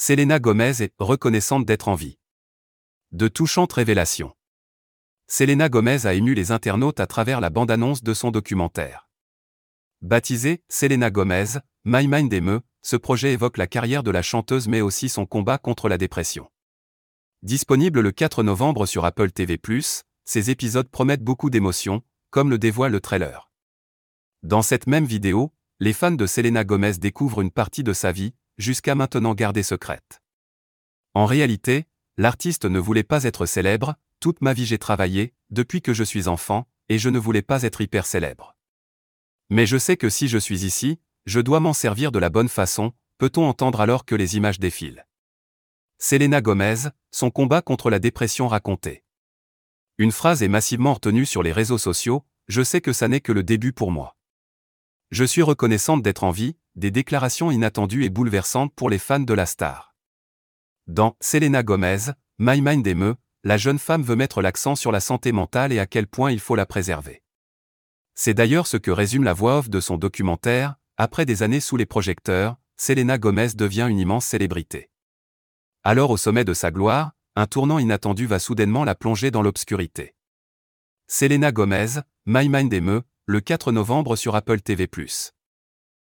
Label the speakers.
Speaker 1: Selena Gomez est reconnaissante d'être en vie. De touchantes révélations. Selena Gomez a ému les internautes à travers la bande-annonce de son documentaire. Baptisé Selena Gomez, My Mind émeut, ce projet évoque la carrière de la chanteuse mais aussi son combat contre la dépression. Disponible le 4 novembre sur Apple TV+, ces épisodes promettent beaucoup d'émotions, comme le dévoile le trailer. Dans cette même vidéo, les fans de Selena Gomez découvrent une partie de sa vie, jusqu'à maintenant gardée secrète. En réalité, l'artiste ne voulait pas être célèbre, toute ma vie j'ai travaillé, depuis que je suis enfant, et je ne voulais pas être hyper célèbre. Mais je sais que si je suis ici, je dois m'en servir de la bonne façon, peut-on entendre alors que les images défilent. Selena Gomez, son combat contre la dépression raconté. Une phrase est massivement retenue sur les réseaux sociaux, je sais que ça n'est que le début pour moi. Je suis reconnaissante d'être en vie, des déclarations inattendues et bouleversantes pour les fans de la star. Dans Selena Gomez, My Mind émeut, la jeune femme veut mettre l'accent sur la santé mentale et à quel point il faut la préserver. C'est d'ailleurs ce que résume la voix off de son documentaire, après des années sous les projecteurs, Selena Gomez devient une immense célébrité. Alors au sommet de sa gloire, un tournant inattendu va soudainement la plonger dans l'obscurité. Selena Gomez, My Mind émeut, le 4 novembre sur Apple TV+.